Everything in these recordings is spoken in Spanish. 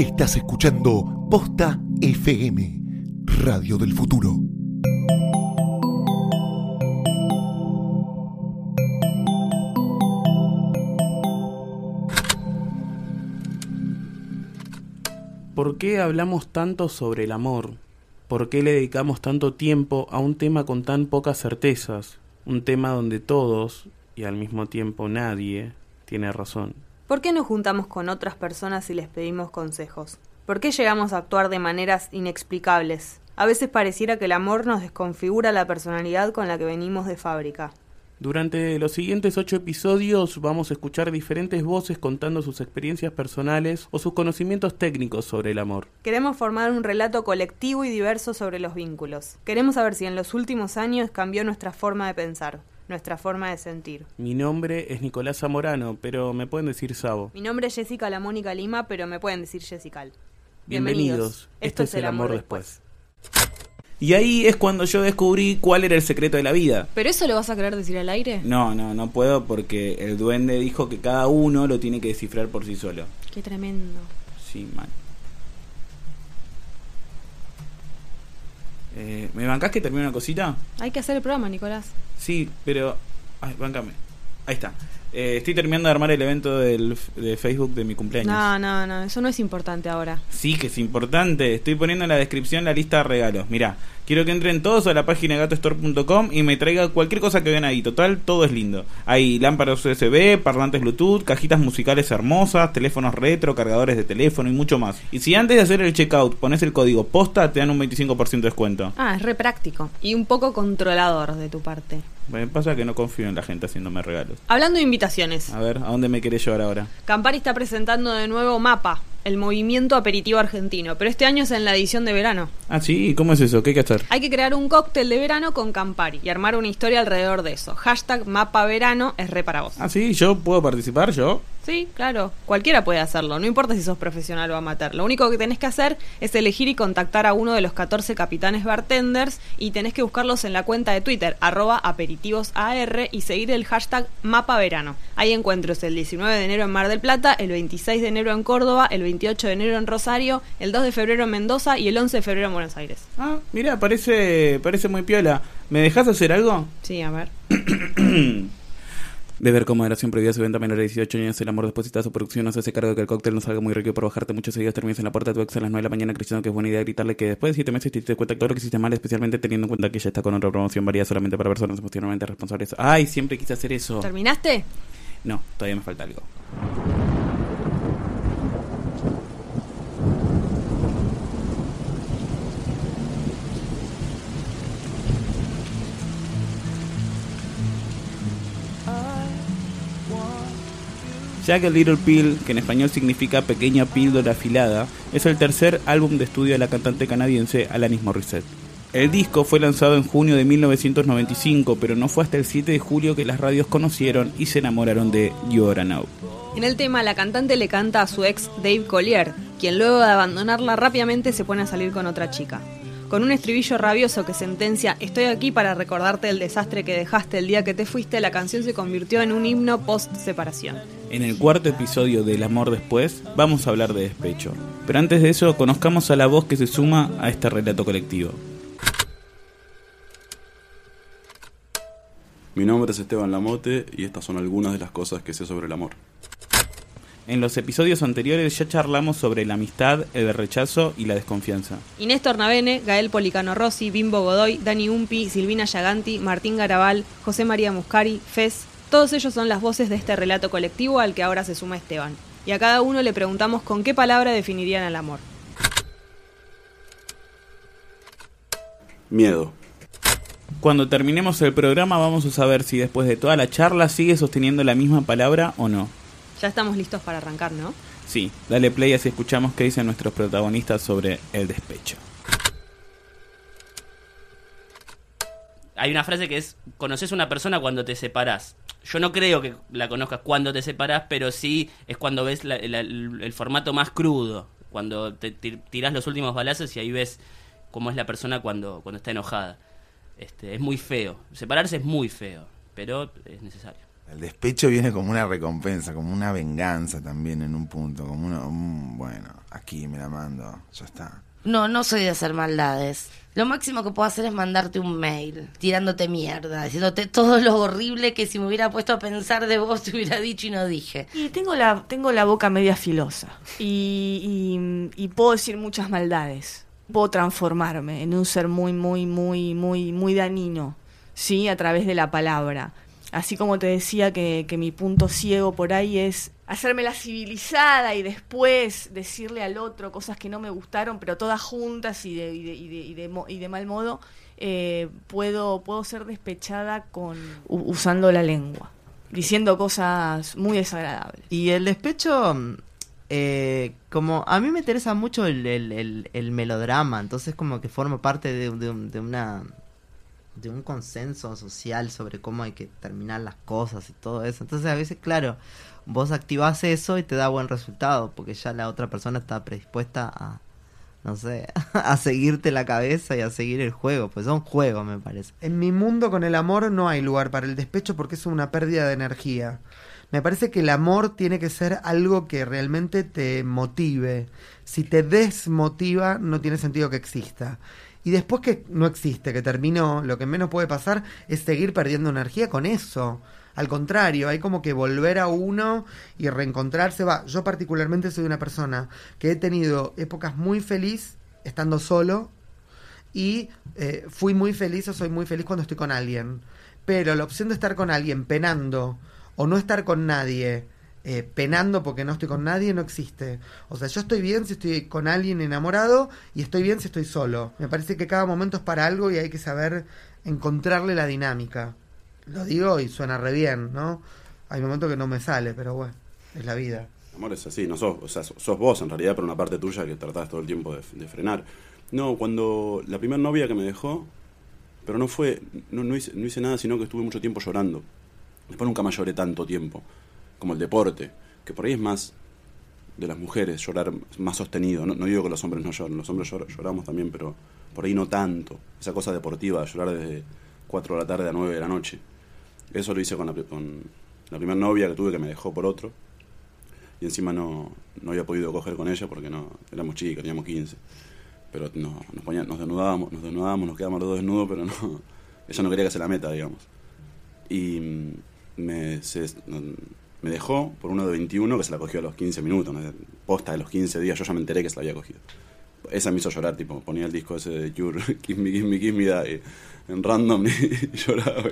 Estás escuchando Posta FM, Radio del Futuro. ¿Por qué hablamos tanto sobre el amor? ¿Por qué le dedicamos tanto tiempo a un tema con tan pocas certezas? Un tema donde todos, y al mismo tiempo nadie, tiene razón. ¿Por qué nos juntamos con otras personas y les pedimos consejos? ¿Por qué llegamos a actuar de maneras inexplicables? A veces pareciera que el amor nos desconfigura la personalidad con la que venimos de fábrica. Durante los siguientes ocho episodios vamos a escuchar diferentes voces contando sus experiencias personales o sus conocimientos técnicos sobre el amor. Queremos formar un relato colectivo y diverso sobre los vínculos. Queremos saber si en los últimos años cambió nuestra forma de pensar, nuestra forma de sentir. Mi nombre es Nicolás Zamorano, pero me pueden decir Sabo. Mi nombre es Jessica La Mónica Lima, pero me pueden decir Jessica. Bienvenidos. Esto, es El Amor después. Y ahí es cuando yo descubrí cuál era el secreto de la vida. ¿Pero eso lo vas a querer decir al aire? No, no, no puedo porque el duende dijo que cada uno lo tiene que descifrar por sí solo. Qué tremendo. Sí, mal. Eh, ¿Me bancás que termine una cosita? Hay que hacer el programa, Nicolás. Sí, pero... Ay, bancame. Ahí está. Eh, estoy terminando de armar el evento del, de Facebook de mi cumpleaños. No, no, no, eso no es importante ahora. Sí, que es importante. Estoy poniendo en la descripción la lista de regalos. Mirá, quiero que entren todos a la página gatostore.com y me traigan cualquier cosa que vean ahí. Total, todo es lindo. Hay lámparas USB, parlantes Bluetooth, cajitas musicales hermosas, teléfonos retro, cargadores de teléfono y mucho más. Y si antes de hacer el checkout pones el código posta, te dan un 25% de descuento. Ah, es re práctico. Y un poco controlador de tu parte. Me pasa que no confío en la gente haciéndome regalos. Hablando de invitaciones. A ver, ¿a dónde me querés llevar ahora? Campari está presentando de nuevo Mapa, el movimiento aperitivo argentino, pero este año es en la edición de verano. Ah, sí, ¿cómo es eso? ¿Qué hay que hacer? Hay que crear un cóctel de verano con Campari y armar una historia alrededor de eso. Hashtag Mapa Verano es re para vos. Ah, sí, ¿yo puedo participar? ¿Yo? Sí, claro, cualquiera puede hacerlo, no importa si sos profesional o amateur. Lo único que tenés que hacer es elegir y contactar a uno de los 14 capitanes bartenders y tenés que buscarlos en la cuenta de Twitter, arroba aperitivosAR y seguir el hashtag Mapa Verano. Hay encuentros el 19 de enero en Mar del Plata, el 26 de enero en Córdoba, el 28 de enero en Rosario, el 2 de febrero en Mendoza y el 11 de febrero en Buenos Aires. Ah, mira, parece, parece muy piola. ¿Me dejas hacer algo? Sí, a ver. Beber con moderación prohibida su venta a menores de 18 años. El amor después de su producción no se hace cargo de que el cóctel no salga muy rico por bajarte muchos seguidos termines en la puerta de tu ex a las 9 de la mañana creyendo que es buena idea gritarle que después de 7 meses te diste cuenta que todo lo que hiciste mal, especialmente teniendo en cuenta que ella está con otra promoción varía solamente para personas emocionalmente responsables. Ay, siempre quise hacer eso. ¿Terminaste? No, todavía me falta algo. A Little Pill, que en español significa pequeña píldora afilada, es el tercer álbum de estudio de la cantante canadiense Alanis Morissette. El disco fue lanzado en junio de 1995, pero no fue hasta el 7 de julio que las radios conocieron y se enamoraron de You Are Now. En el tema, la cantante le canta a su ex Dave Collier, quien luego de abandonarla rápidamente se pone a salir con otra chica. Con un estribillo rabioso que sentencia Estoy aquí para recordarte el desastre que dejaste el día que te fuiste, la canción se convirtió en un himno post-separación. En el cuarto episodio del Amor Después vamos a hablar de despecho. Pero antes de eso, conozcamos a la voz que se suma a este relato colectivo. Mi nombre es Esteban Lamote y estas son algunas de las cosas que sé sobre el amor. En los episodios anteriores ya charlamos sobre la amistad, el rechazo y la desconfianza. Inés Tornavene, Gael Policano Rossi, Bimbo Godoy, Dani Umpi, Silvina Yaganti, Martín Garabal, José María Muscari, Fez, todos ellos son las voces de este relato colectivo al que ahora se suma Esteban. Y a cada uno le preguntamos con qué palabra definirían al amor. Miedo. Cuando terminemos el programa vamos a saber si después de toda la charla sigue sosteniendo la misma palabra o no. Ya estamos listos para arrancar, ¿no? Sí, dale play así escuchamos qué dicen nuestros protagonistas sobre el despecho. Hay una frase que es, conoces a una persona cuando te separás. Yo no creo que la conozcas cuando te separás, pero sí es cuando ves la- la- el formato más crudo, cuando te tir- tirás los últimos balazos y ahí ves cómo es la persona cuando, cuando está enojada. Este, es muy feo. Separarse es muy feo, pero es necesario. El despecho viene como una recompensa, como una venganza también en un punto, como uno, mm, bueno, aquí me la mando, ya está. No, no soy de hacer maldades. Lo máximo que puedo hacer es mandarte un mail, tirándote mierda, diciéndote todo lo horrible que si me hubiera puesto a pensar de vos te hubiera dicho y no dije. Y tengo la, tengo la boca media filosa. Y, y, puedo decir muchas maldades. Puedo transformarme en un ser muy, muy, muy, muy, muy dañino. Sí, a través de la palabra. Así como te decía que, que mi punto ciego por ahí es hacerme la civilizada y después decirle al otro cosas que no me gustaron, pero todas juntas y de, y de, y de, mal modo, eh, puedo, puedo ser despechada con usando la lengua, diciendo cosas muy desagradables. Y el despecho, eh, como a mí me interesa mucho el, el- el- el melodrama, entonces como que forma parte de, de de una de un consenso social sobre cómo hay que terminar las cosas y todo eso. Entonces a veces, claro, vos activás eso y te da buen resultado, porque ya la otra persona está predispuesta a, no sé, a seguirte la cabeza y a seguir el juego, pues son juegos me parece. En mi mundo con el amor no hay lugar para el despecho porque es una pérdida de energía. Me parece que el amor tiene que ser algo que realmente te motive. Si te desmotiva, no tiene sentido que exista. Y después que no existe, que terminó, lo que menos puede pasar es seguir perdiendo energía con eso. Al contrario, hay como que volver a uno y reencontrarse. Va, yo particularmente soy una persona que he tenido épocas muy feliz estando solo y eh, fui muy feliz o soy muy feliz cuando estoy con alguien. Pero la opción de estar con alguien penando o no estar con nadie eh, penando porque no estoy con nadie no existe. O sea, yo estoy bien si estoy con alguien enamorado y estoy bien si estoy solo. Me parece que cada momento es para algo y hay que saber encontrarle la dinámica. Lo digo y suena re bien, ¿no? Hay momentos que no me sale, pero bueno, es la vida. Amor, es así, no sos, o sea, sos vos en realidad, pero una parte tuya que tratás todo el tiempo de, frenar. No, cuando la primera novia que me dejó, pero no fue, no, hice, no hice nada, sino que estuve mucho tiempo llorando. Después nunca más lloré tanto tiempo, como el deporte, que por ahí es más de las mujeres, llorar más sostenido. No, no digo que los hombres no lloren, los hombres llor- lloramos también, pero por ahí no tanto. Esa cosa deportiva, llorar desde 4 de la tarde a 9 de la noche. Eso lo hice con la, con la primera novia que tuve que me dejó por otro y encima no, no había podido coger con ella porque no éramos chicos, teníamos 15. Pero no, nos, ponía- nos desnudábamos, nos desnudábamos, nos quedábamos los dos desnudos, pero no, ella no quería que se la meta, digamos. Y mm, me, se- me dejó por uno de 21 que se la cogió a los 15 minutos, ¿no? posta de los 15 días, yo ya me enteré que se la había cogido. Esa me hizo llorar, tipo, ponía el disco ese de Cure, Kiss Me, Kiss Me, Me Die, en random lloraba.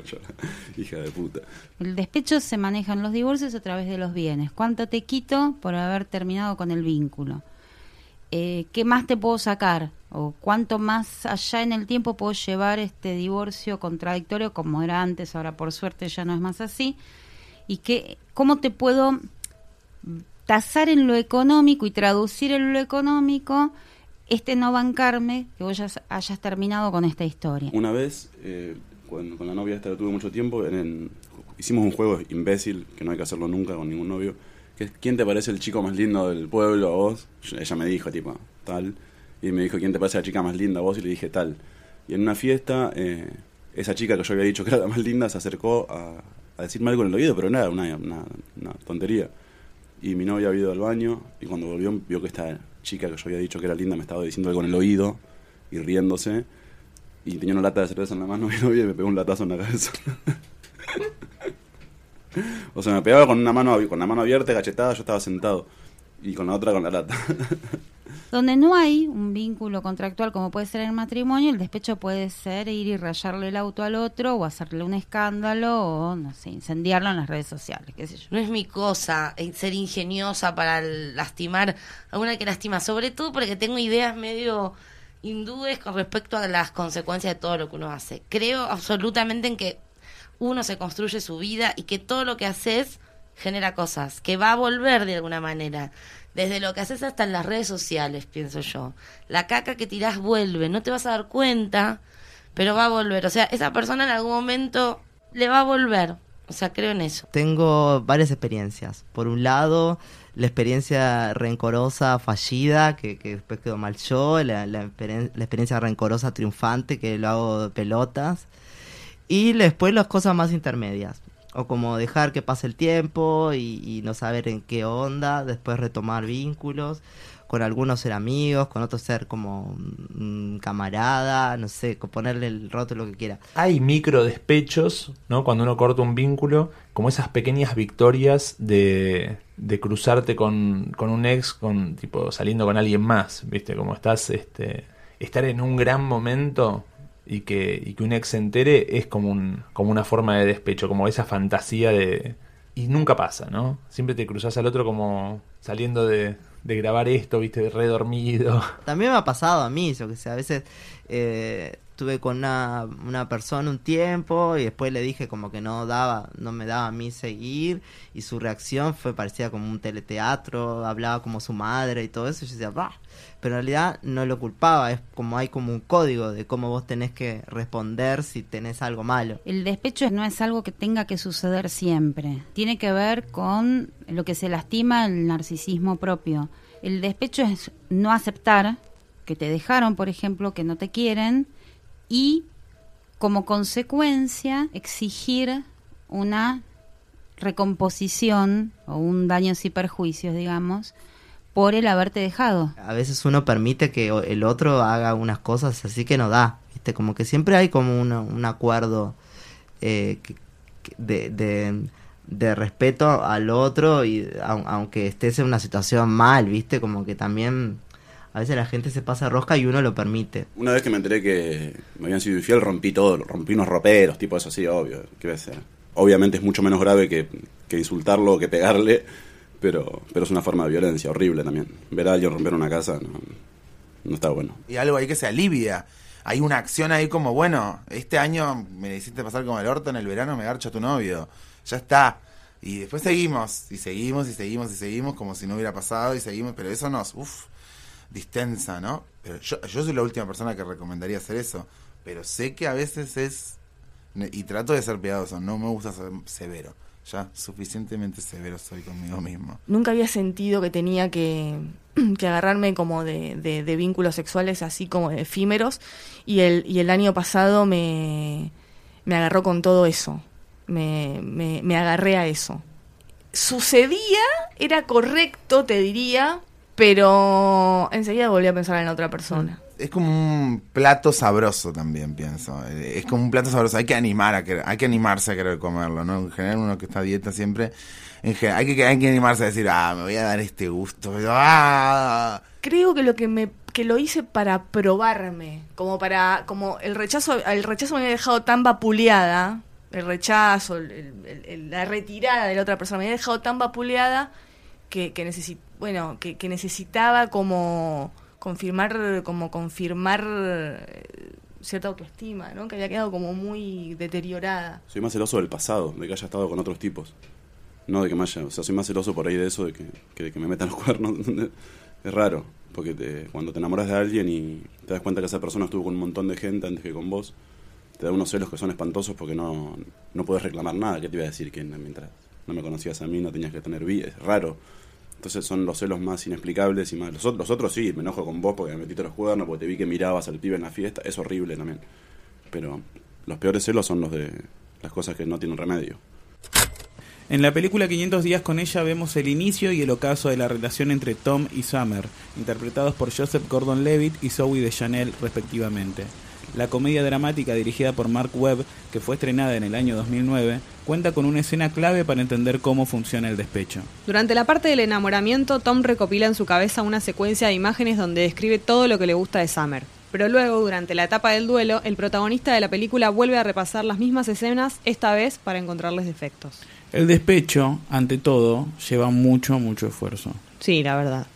Hija de puta. El despecho se maneja en los divorcios a través de los bienes. ¿Cuánto te quito por haber terminado con el vínculo? Eh, ¿Qué más te puedo sacar? ¿O cuánto más allá en el tiempo puedo llevar este divorcio contradictorio como era antes? Ahora por suerte ya no es más así. ¿Y qué, cómo te puedo tasar en lo económico y traducir en lo económico este no bancarme que vos ya hayas terminado con esta historia? Una vez, eh, cuando, con la novia esta que tuve mucho tiempo, en el- hicimos un juego imbécil, que no hay que hacerlo nunca con ningún novio, que es ¿quién te parece el chico más lindo del pueblo a vos? Yo- ella me dijo, tipo, tal. Y me dijo, ¿quién te parece la chica más linda a vos? Y le dije, tal. Y en una fiesta, eh, esa chica que yo había dicho que era la más linda se acercó a, a decirme algo en el oído, pero nada, una, una, una tontería. Y mi novia había ido al baño y cuando volvió vio que esta chica que yo había dicho que era linda me estaba diciendo algo en el oído y riéndose. Y tenía una lata de cerveza en la mano y me pegó un latazo en la cabeza. o sea, me pegaba con una mano con la mano abierta, cachetada, yo estaba sentado. Y con la otra con la lata. Donde no hay un vínculo contractual como puede ser el matrimonio, el despecho puede ser ir y rayarle el auto al otro o hacerle un escándalo o, no sé, incendiarlo en las redes sociales. No es mi cosa eh, ser ingeniosa para lastimar a una que lastima, sobre todo porque tengo ideas medio hindúes con respecto a las consecuencias de todo lo que uno hace. Creo absolutamente en que uno se construye su vida y que todo lo que haces genera cosas, que va a volver de alguna manera. Desde lo que haces hasta en las redes sociales, pienso yo. La caca que tirás vuelve, no te vas a dar cuenta, pero va a volver. O sea, esa persona en algún momento le va a volver. O sea, creo en eso. Tengo varias experiencias. Por un lado, la experiencia rencorosa fallida, que, que después quedó mal yo, la, la, experiencia rencorosa triunfante, que lo hago de pelotas, y después las cosas más intermedias. O como dejar que pase el tiempo y, no saber en qué onda, después retomar vínculos, con algunos ser amigos, con otros ser como mm, camarada, no sé, ponerle el rótulo que quiera. Hay micro despechos, ¿no? Cuando uno corta un vínculo, como esas pequeñas victorias de, de cruzarte con, con un ex, con tipo saliendo con alguien más, ¿viste? Como estás, este, estar en un gran momento y que, y que un ex se entere es como, un, como una forma de despecho, como esa fantasía de... Y nunca pasa, ¿no? Siempre te cruzas al otro como saliendo de, de grabar esto, ¿viste? Redormido. También me ha pasado a mí, yo que sé, a veces eh, estuve con una, una persona un tiempo y después le dije como que no daba, no me daba a mí seguir y su reacción fue parecida como un teleteatro, hablaba como su madre y todo eso, y yo decía, bah, pero en realidad no lo culpaba, es como hay como un código de cómo vos tenés que responder si tenés algo malo. El despecho no es algo que tenga que suceder siempre. Tiene que ver con lo que se lastima el narcisismo propio. El despecho es no aceptar que te dejaron, por ejemplo, que no te quieren y como consecuencia exigir una recomposición o un daños y perjuicios, digamos, por el haberte dejado. A veces uno permite que el otro haga unas cosas así que no da, ¿viste? Como que siempre hay como un acuerdo eh, de, de, de respeto al otro y au- aunque estés en una situación mal, ¿viste? Como que también a veces la gente se pasa rosca y uno lo permite. Una vez que me enteré que me habían sido infiel, rompí todo, rompí unos roperos, tipo eso así, obvio. ¿Qué va a ser? Obviamente es mucho menos grave que, que insultarlo o que pegarle, pero, pero es una forma de violencia horrible también. Ver a alguien romper una casa no, no está bueno. Y algo ahí que se alivia. Hay una acción ahí como, bueno, este año me hiciste pasar como el orto, en el verano me garcho a tu novio. Ya está. Y después seguimos, y seguimos, y seguimos, y seguimos, como si no hubiera pasado, y seguimos, pero eso nos, uff, distensa, ¿no? Pero yo, soy la última persona que recomendaría hacer eso, pero sé que a veces es, y trato de ser piadoso, no me gusta ser severo. Ya suficientemente severo soy conmigo mismo. Nunca había sentido que tenía que, que agarrarme como de, vínculos sexuales así como efímeros y el, y el año pasado me, me agarró con todo eso, me, me agarré a eso. Sucedía, era correcto, te diría, pero enseguida volví a pensar en la otra persona. es como un plato sabroso también, pienso. Es como un plato sabroso. Hay que animar a querer- hay que animarse a querer comerlo, ¿no? En general uno que está a dieta siempre, en hay que hay que animarse a decir, ah, me voy a dar este gusto. Ah. creo que lo que me que lo hice para probarme como para como el rechazo el rechazo me había dejado tan vapuleada el rechazo el- el- el- la retirada de la otra persona me había dejado tan vapuleada que que necesi- bueno que, que necesitaba como confirmar como confirmar eh, cierta autoestima no que había quedado como muy deteriorada Soy más celoso del pasado, de que haya estado con otros tipos. No de que me haya, o sea, soy más celoso por ahí de eso, de que, que de que me metan los cuernos. es raro, porque te- cuando te enamoras de alguien y te das cuenta que esa persona estuvo con un montón de gente antes que con vos, te da unos celos que son espantosos porque no, no puedes reclamar nada. ¿Qué te iba a decir? Que mientras no me conocías a mí no tenías que tener vida. Es raro. Entonces son los celos más inexplicables y más... Los, los otros sí, me enojo con vos porque me metiste los cuernos, porque te vi que mirabas al pibe en la fiesta. Es horrible también. Pero los peores celos son los de las cosas que no tienen remedio. En la película 500 días con ella vemos el inicio y el ocaso de la relación entre Tom y Summer, interpretados por Joseph Gordon-Levitt y Zoe de Chanel respectivamente. La comedia dramática dirigida por Mark Webb, que fue estrenada en el año 2009, cuenta con una escena clave para entender cómo funciona el despecho. Durante la parte del enamoramiento, Tom recopila en su cabeza una secuencia de imágenes donde describe todo lo que le gusta de Summer. Pero luego, durante la etapa del duelo, el protagonista de la película vuelve a repasar las mismas escenas, esta vez para encontrarles defectos. El despecho, ante todo, lleva mucho, mucho esfuerzo. Sí, la verdad.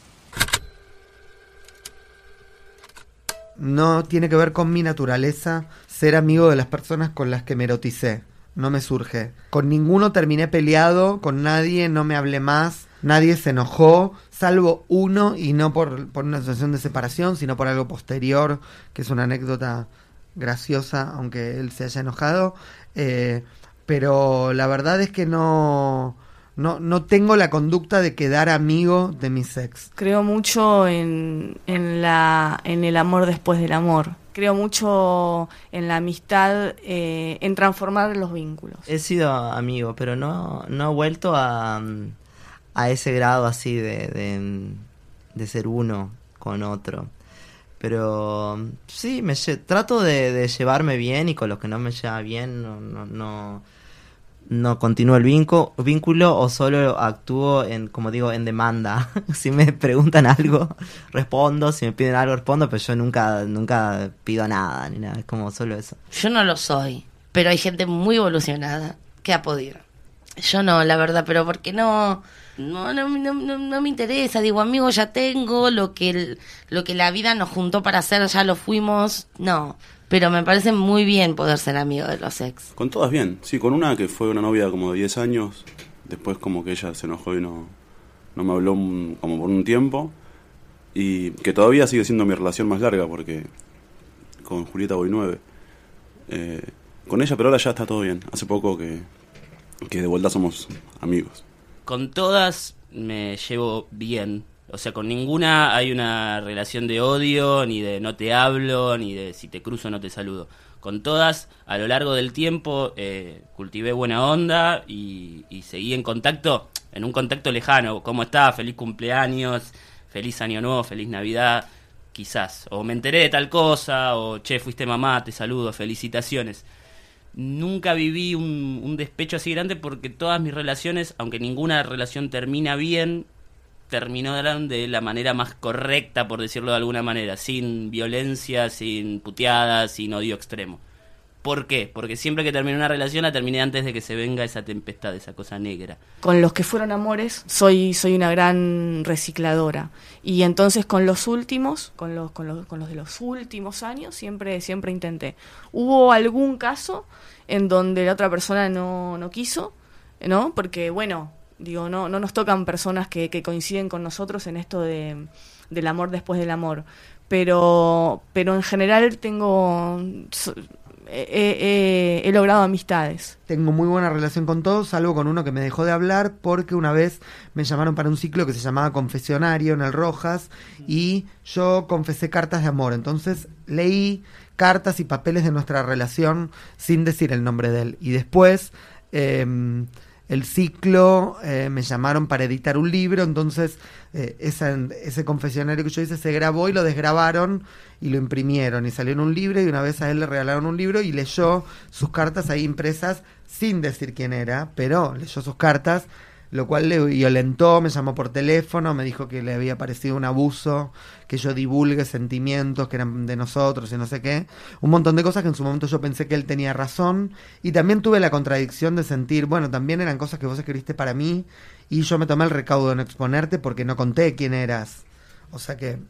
No tiene que ver con mi naturaleza ser amigo de las personas con las que me eroticé. No me surge. Con ninguno terminé peleado, con nadie no me hablé más, nadie se enojó, salvo uno y no por, por una situación de separación, sino por algo posterior, que es una anécdota graciosa, aunque él se haya enojado. Eh, pero la verdad es que no, no, no tengo la conducta de quedar amigo de mis ex. Creo mucho en, en, la, en el amor después del amor. Creo mucho en la amistad, eh, en transformar los vínculos. He sido amigo, pero no, no he vuelto a, a ese grado así de, de, de ser uno con otro. Pero sí, me trato de, de llevarme bien y con los que no me lleva bien no, no, no, no continúo el vínculo o solo actúo en, como digo, en demanda. si me preguntan algo, respondo, si me piden algo, respondo, pero yo nunca, nunca pido nada ni nada, es como solo eso. Yo no lo soy, pero hay gente muy evolucionada que ha podido. Yo no, la verdad, pero porque no, no, no, no, no- me interesa. Digo, amigo, ya tengo lo que lo que la vida nos juntó para hacer, ya lo fuimos. No, pero me parece muy bien poder ser amigo de los ex. Con todas bien, sí, con una que fue una novia como de 10 años, después como que ella se enojó y no, no me habló un- como por un tiempo, y que todavía sigue siendo mi relación más larga porque con Julieta voy 9. Eh, con ella, pero ahora ya está todo bien, hace poco que, que de vuelta somos amigos. Con todas me llevo bien. O sea, con ninguna hay una relación de odio, ni de no te hablo, ni de si te cruzo no te saludo. Con todas, a lo largo del tiempo, eh, cultivé buena onda y, seguí en contacto, en un contacto lejano. ¿Cómo estás? Feliz cumpleaños, feliz año nuevo, feliz Navidad, quizás. O me enteré de tal cosa, o che, fuiste mamá, te saludo, felicitaciones nunca viví un despecho así grande porque todas mis relaciones, aunque ninguna relación termina bien, terminaron de la manera más correcta, por decirlo de alguna manera, sin violencia, sin puteadas, sin odio extremo. ¿Por qué? Porque siempre que terminé una relación la terminé antes de que se venga esa tempestad, esa cosa negra. Con los que fueron amores, soy, soy una gran recicladora. Y entonces con los últimos, con los, con los, con los de los últimos años, siempre, siempre intenté. Hubo algún caso en donde la otra persona no, no quiso, ¿no? Porque, bueno, digo, no, no nos tocan personas que, que coinciden con nosotros en esto de, del amor después del amor. Pero, pero en general tengo. he logrado amistades. Tengo muy buena relación con todos, salvo con uno que me dejó de hablar porque una vez me llamaron para un ciclo que se llamaba Confesionario en el Rojas y yo confesé cartas de amor. Entonces leí cartas y papeles de nuestra relación sin decir el nombre de él. Y después em, el ciclo eh, me llamaron para editar un libro, entonces eh, esa- ese confesionario que yo hice se grabó y lo desgrabaron y lo imprimieron. Y salió en un libro y una vez a él le regalaron un libro y leyó sus cartas ahí impresas sin decir quién era, pero leyó sus cartas, lo cual le violentó, me llamó por teléfono, me dijo que le había parecido un abuso, que yo divulgue sentimientos que eran de nosotros y no sé qué, un montón de cosas que en su momento yo pensé que él tenía razón y también tuve la contradicción de sentir, bueno, también eran cosas que vos escribiste para mí y yo me tomé el recaudo de no exponerte porque no conté quién eras. O sea que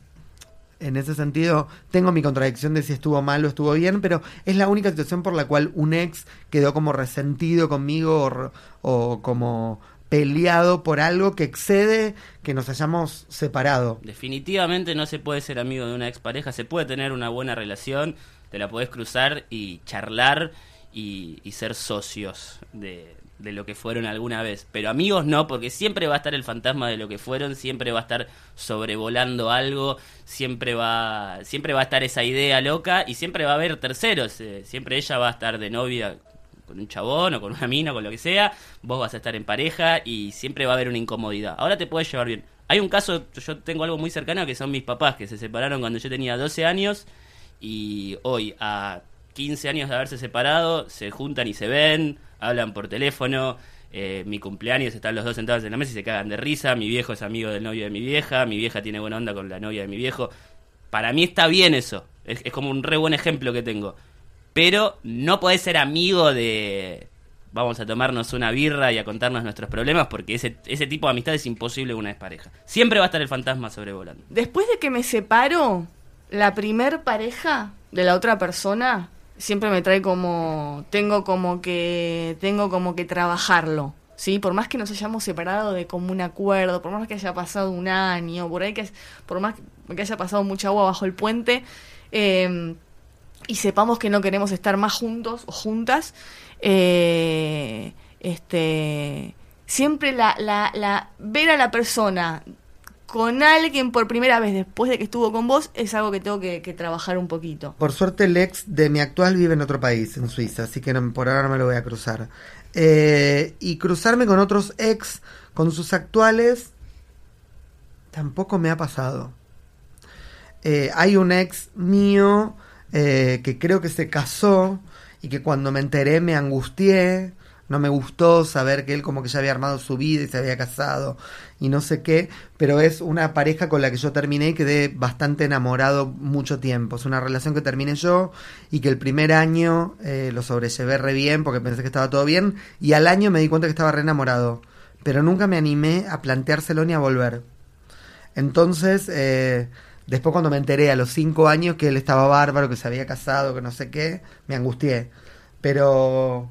en ese sentido tengo mi contradicción de si estuvo mal o estuvo bien, pero es la única situación por la cual un ex quedó como resentido conmigo o, o como peleado por algo que excede que nos hayamos separado. Definitivamente no se puede ser amigo de una expareja, se puede tener una buena relación, te la podés cruzar y charlar y, ser socios de, de lo que fueron alguna vez. Pero amigos no, porque siempre va a estar el fantasma de lo que fueron, siempre va a estar sobrevolando algo, siempre va, siempre va a estar esa idea loca y siempre va a haber terceros. eh, siempre ella va a estar de novia con un chabón o con una mina, con lo que sea, vos vas a estar en pareja y siempre va a haber una incomodidad. Ahora te puedes llevar bien. Hay un caso, yo tengo algo muy cercano que son mis papás, que se separaron cuando yo tenía 12 años y hoy a 15 años de haberse separado, se juntan y se ven, hablan por teléfono. eh, mi cumpleaños están los dos sentados en la mesa y se cagan de risa. Mi viejo es amigo del novio de mi vieja. Mi vieja tiene buena onda con la novia de mi viejo. Para mí está bien eso. Es, es como un re buen ejemplo que tengo. Pero no podés ser amigo de. Vamos a tomarnos una birra y a contarnos nuestros problemas porque ese, ese tipo de amistad es imposible una pareja. Siempre va a estar el fantasma sobrevolando. Después de que me separo, la primer pareja de la otra persona siempre me trae como tengo como que tengo como que trabajarlo. ¿Sí? Por más que nos hayamos separado de común acuerdo, por más que haya pasado un año, por ahí que por más que haya pasado mucha agua bajo el puente, eh, y sepamos que no queremos estar más juntos o juntas, eh, este siempre la, la, ver a la persona con alguien por primera vez después de que estuvo con vos es algo que tengo que, trabajar un poquito. Por suerte el ex de mi actual vive en otro país, en Suiza, así que por ahora no me lo voy a cruzar. Eh, y cruzarme con otros ex, con sus actuales, tampoco me ha pasado. Eh, hay un ex mío eh, que creo que se casó y que cuando me enteré me angustié. No me gustó saber que él como que ya había armado su vida y se había casado y no sé qué, pero es una pareja con la que yo terminé y quedé bastante enamorado mucho tiempo. Es una relación que terminé yo y que el primer año eh, lo sobrellevé re bien porque pensé que estaba todo bien y al año me di cuenta que estaba re enamorado, pero nunca me animé a planteárselo ni a volver. Entonces, eh, después cuando me enteré a los cinco años que él estaba bárbaro, que se había casado, que no sé qué, me angustié. Pero,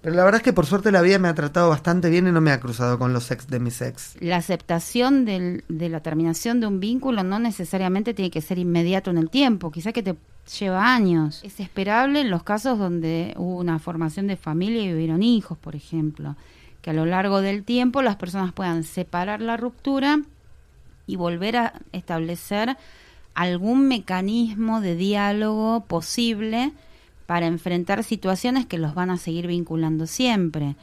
pero la verdad es que por suerte la vida me ha tratado bastante bien y no me ha cruzado con los ex de mis ex. La aceptación de la terminación de un vínculo no necesariamente tiene que ser inmediato en el tiempo, quizá que te lleva años. Es esperable en los casos donde hubo una formación de familia y vivieron hijos, por ejemplo, que a lo largo del tiempo las personas puedan separar la ruptura y volver a establecer algún mecanismo de diálogo posible para enfrentar situaciones que los van a seguir vinculando siempre.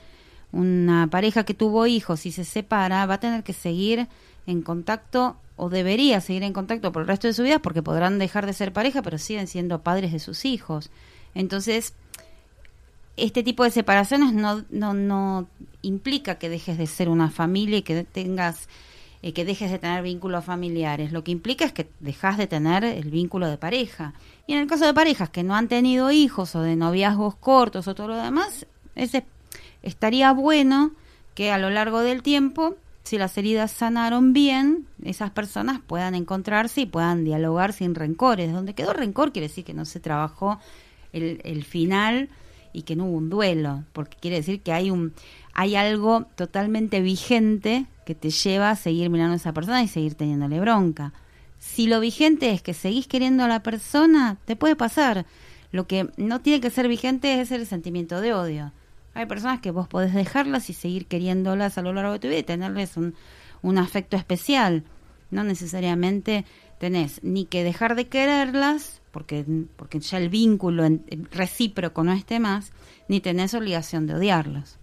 Una pareja que tuvo hijos y se separa va a tener que seguir en contacto o debería seguir en contacto por el resto de su vida porque podrán dejar de ser pareja pero siguen siendo padres de sus hijos. Entonces, este tipo de separaciones no, no, no implica que dejes de ser una familia y que tengas eh, que dejes de tener vínculos familiares. Lo que implica es que dejas de tener el vínculo de pareja. Y en el caso de parejas que no han tenido hijos o de noviazgos cortos o todo lo demás, ese, estaría bueno que a lo largo del tiempo, si las heridas sanaron bien, esas personas puedan encontrarse y puedan dialogar sin rencores. Donde quedó rencor quiere decir que no se trabajó el, el final y que no hubo un duelo, porque quiere decir que hay un hay algo totalmente vigente que te lleva a seguir mirando a esa persona y seguir teniéndole bronca. Si lo vigente es que seguís queriendo a la persona, te puede pasar. Lo que no tiene que ser vigente es el sentimiento de odio. Hay personas que vos podés dejarlas y seguir queriéndolas a lo largo de tu vida y tenerles un, afecto especial. No necesariamente tenés ni que dejar de quererlas, porque, porque ya el vínculo en- recíproco no esté más, ni tenés obligación de odiarlas.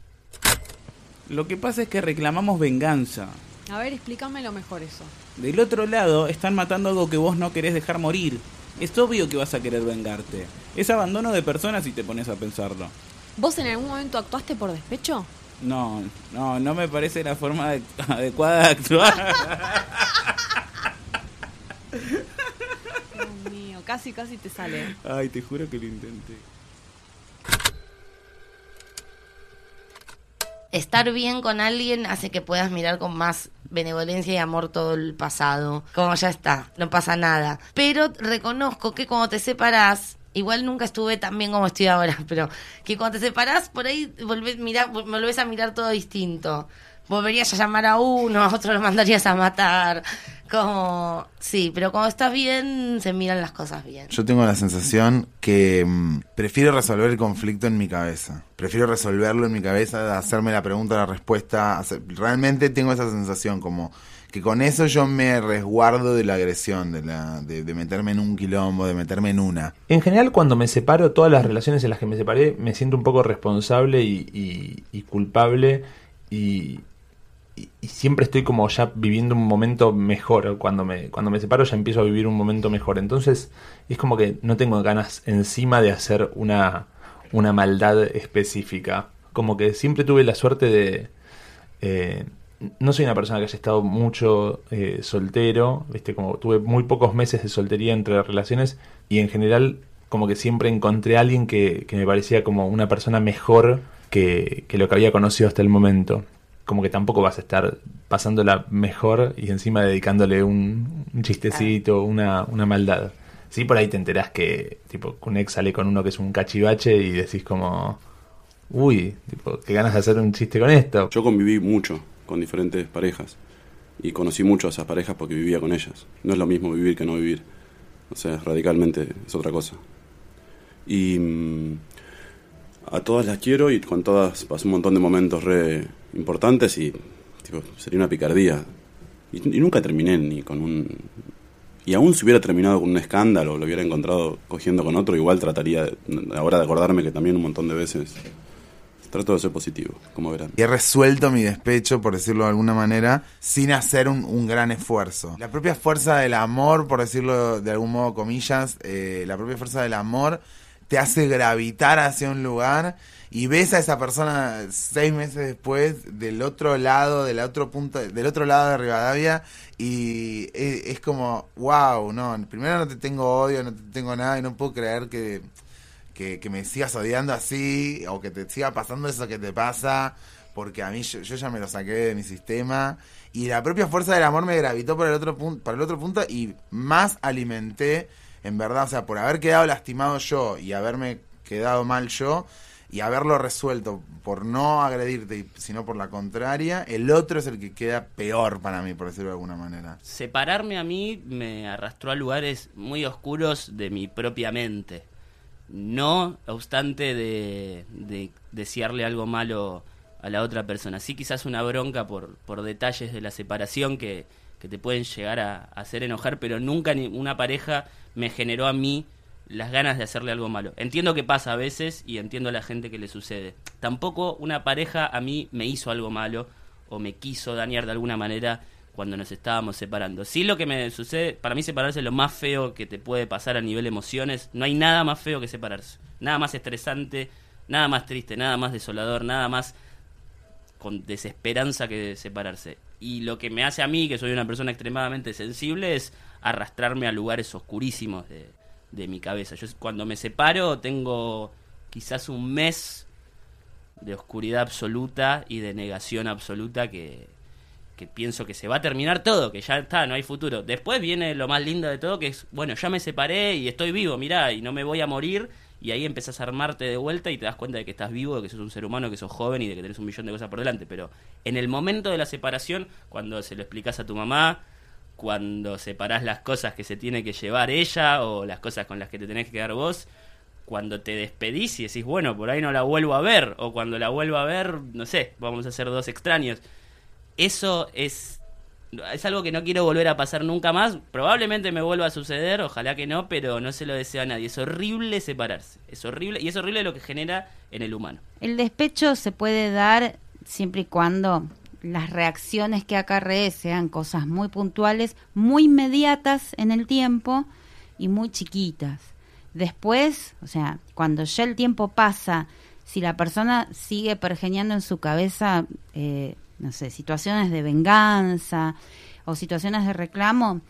Lo que pasa es que reclamamos venganza. A ver, explícamelo mejor eso. Del otro lado, están matando algo que vos no querés dejar morir. Es obvio que vas a querer vengarte. Es abandono de personas si te pones a pensarlo. ¿Vos en algún momento actuaste por despecho? No, no, no me parece la forma de- adecuada de actuar. Dios mío, casi, casi te sale. Ay, te juro que lo intenté. Estar bien con alguien hace que puedas mirar con más benevolencia y amor todo el pasado. Como ya está, no pasa nada. Pero reconozco que cuando te separás, igual nunca estuve tan bien como estoy ahora, pero que cuando te separás, por ahí volvés, mirá, vol- volvés a mirar todo distinto. Volverías a llamar a uno, a otro lo mandarías a matar. Como, sí, pero cuando estás bien, se miran las cosas bien. Yo tengo la sensación que mm, prefiero resolver el conflicto en mi cabeza. Prefiero resolverlo en mi cabeza, hacerme la pregunta, la respuesta. hacer- realmente tengo esa sensación como que con eso yo me resguardo de la agresión, de, la, de, de meterme en un quilombo, de meterme en una. En general, cuando me separo, todas las relaciones en las que me separé, me siento un poco responsable y, y- y culpable y, y- siempre estoy como ya viviendo un momento mejor. Cuando me, cuando me separo ya empiezo a vivir un momento mejor. Entonces es como que no tengo ganas encima de hacer una, una maldad específica. Como que siempre tuve la suerte de... eh, no soy una persona que haya estado mucho eh, soltero, ¿viste? Como tuve muy pocos meses de soltería entre relaciones y en general como que siempre encontré a alguien que, que me parecía como una persona mejor que, que lo que había conocido hasta el momento. Como que tampoco vas a estar pasándola mejor y encima dedicándole un, un chistecito, una, una maldad. Sí, por ahí te enterás que tipo un ex sale con uno que es un cachivache y decís como, uy, tipo, qué ganas de hacer un chiste con esto. Yo conviví mucho con diferentes parejas y conocí mucho a esas parejas porque vivía con ellas. No es lo mismo vivir que no vivir. O sea, radicalmente es otra cosa. Y mm, a todas las quiero y con todas pasé un montón de momentos re, importantes y tipo, sería una picardía. Y, nunca terminé ni con un... Y aún si hubiera terminado con un escándalo, lo hubiera encontrado cogiendo con otro, igual trataría, de- ahora de acordarme que también un montón de veces trato de ser positivo, como verán. Y he resuelto mi despecho, por decirlo de alguna manera, sin hacer un, un gran esfuerzo. La propia fuerza del amor, por decirlo de algún modo, comillas, eh, la propia fuerza del amor te hace gravitar hacia un lugar y ves a esa persona seis meses después del otro lado, del otro punto, del otro lado de Rivadavia y es, es como, wow, no, primero no te tengo odio, no te tengo nada y no puedo creer que que, me sigas odiando así o que te siga pasando eso que te pasa porque a mí yo, yo ya me lo saqué de mi sistema y la propia fuerza del amor me gravitó por el otro punto para el otro punto y más alimenté en verdad o sea por haber quedado lastimado yo y haberme quedado mal yo y haberlo resuelto por no agredirte sino por la contraria el otro es el que queda peor para mí por decirlo de alguna manera Separarme a mí me arrastró a lugares muy oscuros de mi propia mente. No obstante de, de desearle algo malo a la otra persona. Sí quizás una bronca por, por detalles de la separación que, que te pueden llegar a, a hacer enojar, pero nunca ni una pareja me generó a mí las ganas de hacerle algo malo. Entiendo que pasa a veces y entiendo a la gente que le sucede. Tampoco una pareja a mí me hizo algo malo o me quiso dañar de alguna manera cuando nos estábamos separando. Sí lo que me sucede, para mí separarse es lo más feo que te puede pasar a nivel emociones. No hay nada más feo que separarse. Nada más estresante, nada más triste, nada más desolador, nada más con desesperanza que separarse. Y lo que me hace a mí, que soy una persona extremadamente sensible, es arrastrarme a lugares oscurísimos de, de mi cabeza. Yo cuando me separo tengo quizás un mes de oscuridad absoluta y de negación absoluta que, que pienso que se va a terminar todo, que ya está, no hay futuro. Después viene lo más lindo de todo, que es, bueno, ya me separé y estoy vivo, mirá, y no me voy a morir, y ahí empezás a armarte de vuelta y te das cuenta de que estás vivo, de que sos un ser humano, que sos joven y de que tenés un millón de cosas por delante. Pero en el momento de la separación, cuando se lo explicas a tu mamá, cuando separás las cosas que se tiene que llevar ella o las cosas con las que te tenés que quedar vos, cuando te despedís y decís, bueno, por ahí no la vuelvo a ver, o cuando la vuelvo a ver, no sé, vamos a ser dos extraños. Eso es es algo que no quiero volver a pasar nunca más. Probablemente me vuelva a suceder, ojalá que no, pero no se lo deseo a nadie. Es horrible separarse. Es horrible y es horrible lo que genera en el humano. El despecho se puede dar siempre y cuando las reacciones que acarree sean cosas muy puntuales, muy inmediatas en el tiempo y muy chiquitas. Después, o sea, cuando ya el tiempo pasa, si la persona sigue pergeñando en su cabeza, eh, no sé, situaciones de venganza o situaciones de reclamo,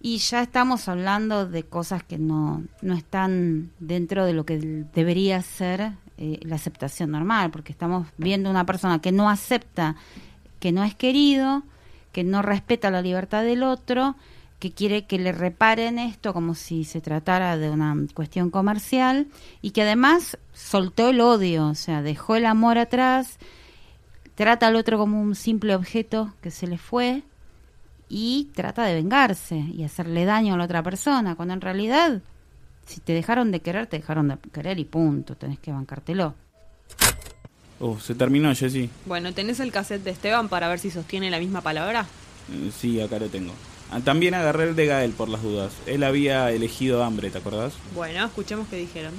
y ya estamos hablando de cosas que no, no están dentro de lo que debería ser eh, la aceptación normal, porque estamos viendo una persona que no acepta, que no es querido, que no respeta la libertad del otro, que quiere que le reparen esto como si se tratara de una cuestión comercial y que además soltó el odio, o sea, dejó el amor atrás, trata al otro como un simple objeto que se le fue y trata de vengarse y hacerle daño a la otra persona, cuando en realidad si te dejaron de querer, te dejaron de querer y punto, tenés que bancártelo. Uh, se terminó, Jessy. Bueno, ¿tenés el cassette de Esteban para ver si sostiene la misma palabra? Eh, Sí, acá lo tengo. Ah, También agarré el de Gael por las dudas. Él había elegido hambre, ¿te acordás? Bueno, escuchemos qué dijeron.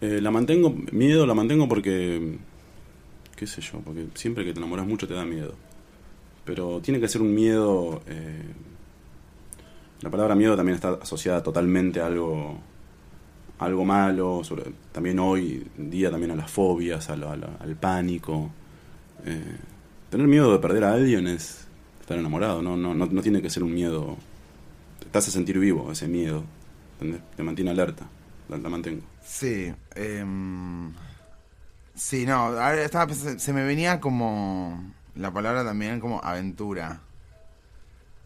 Eh, la mantengo, miedo la mantengo porque, qué sé yo, porque siempre que te enamoras mucho te da miedo. Pero tiene que ser un miedo, eh, la palabra miedo también está asociada totalmente a algo, algo malo, sobre- también hoy día también a las fobias, al pánico. Eh, tener miedo de perder a alguien es estar enamorado, no, no, no, no tiene que ser un miedo, te hace sentir vivo ese miedo, ¿entendés? te mantiene alerta, la- mantengo. Sí, em, sí, no, estaba se me venía como la palabra también como aventura.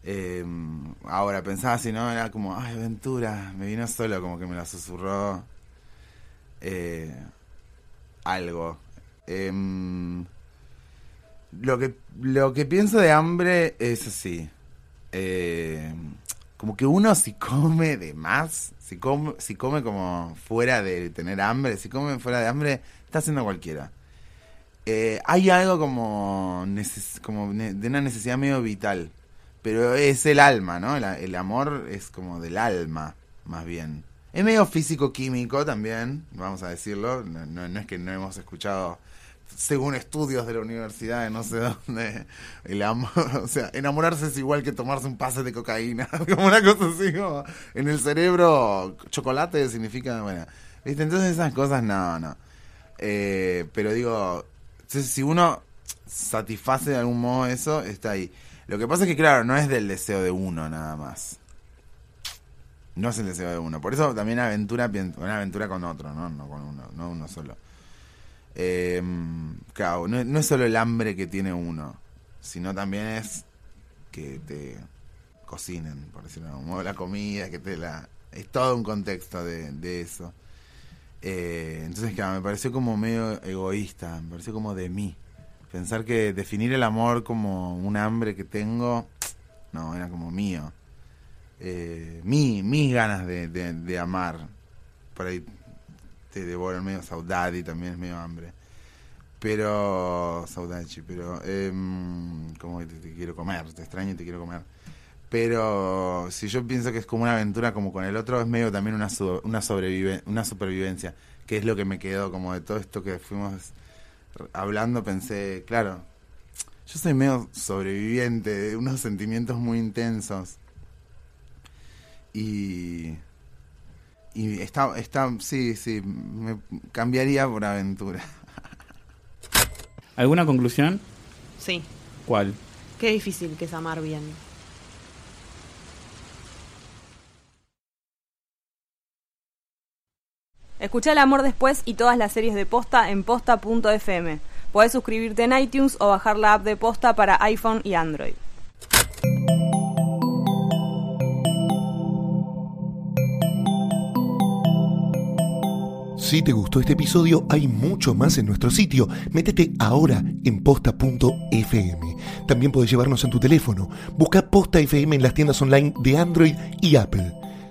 Em, ahora pensaba así, ¿no? Era como, ay, aventura, me vino solo, como que me la susurró eh, algo. Em, lo que lo que pienso de hambre es así. em, como que uno si come de más, si come, si come como fuera de tener hambre, si come fuera de hambre, está haciendo cualquiera. Eh, hay algo como, como de una necesidad medio vital, pero es el alma, ¿no? El, amor es como del alma, más bien. Es medio físico-químico también, vamos a decirlo. No, no- es que no hemos escuchado, según estudios de la universidad de no sé dónde, el amor, o sea, enamorarse es igual que tomarse un pase de cocaína, como una cosa así, como en el cerebro, chocolate significa, bueno, ¿viste? Entonces esas cosas, no, no. Eh, pero digo, si uno satisface de algún modo eso, está ahí. Lo que pasa es que, claro, no es del deseo de uno nada más. No es el deseo de uno. Por eso también aventura, una aventura con otro, ¿no? No con uno, no uno solo. Eh, claro, no, no es solo el hambre que tiene uno, sino también es que te cocinen, por decirlo de algún modo, la comida, que te la... Es todo un contexto de, de eso. Eh, entonces, claro, me pareció como medio egoísta, me pareció como de mí. Pensar que definir el amor como un hambre que tengo, no, era como mío. Eh, mi, mis ganas de, de, de amar. Por ahí te devoran medio saudade y también es medio hambre. Pero, saudachi, pero, em, como que te, quiero comer, te extraño y te quiero comer. Pero si yo pienso que es como una aventura como con el otro, es medio también una, una, sobrevive, una supervivencia, que es lo que me quedó como de todo esto que fuimos hablando, pensé, claro, yo soy medio sobreviviente de unos sentimientos muy intensos. Y... Y está, está, sí, sí, me cambiaría por aventura. ¿Alguna conclusión? Sí. ¿Cuál? Qué difícil que es amar bien. Escucha El Amor Después y todas las series de Posta en posta.fm. Podés suscribirte en iTunes o bajar la app de Posta para iPhone y Android. Si te gustó este episodio, hay mucho más en nuestro sitio. Métete ahora en posta.fm. También podés llevarnos en tu teléfono. Busca Posta FM en las tiendas online de Android y Apple.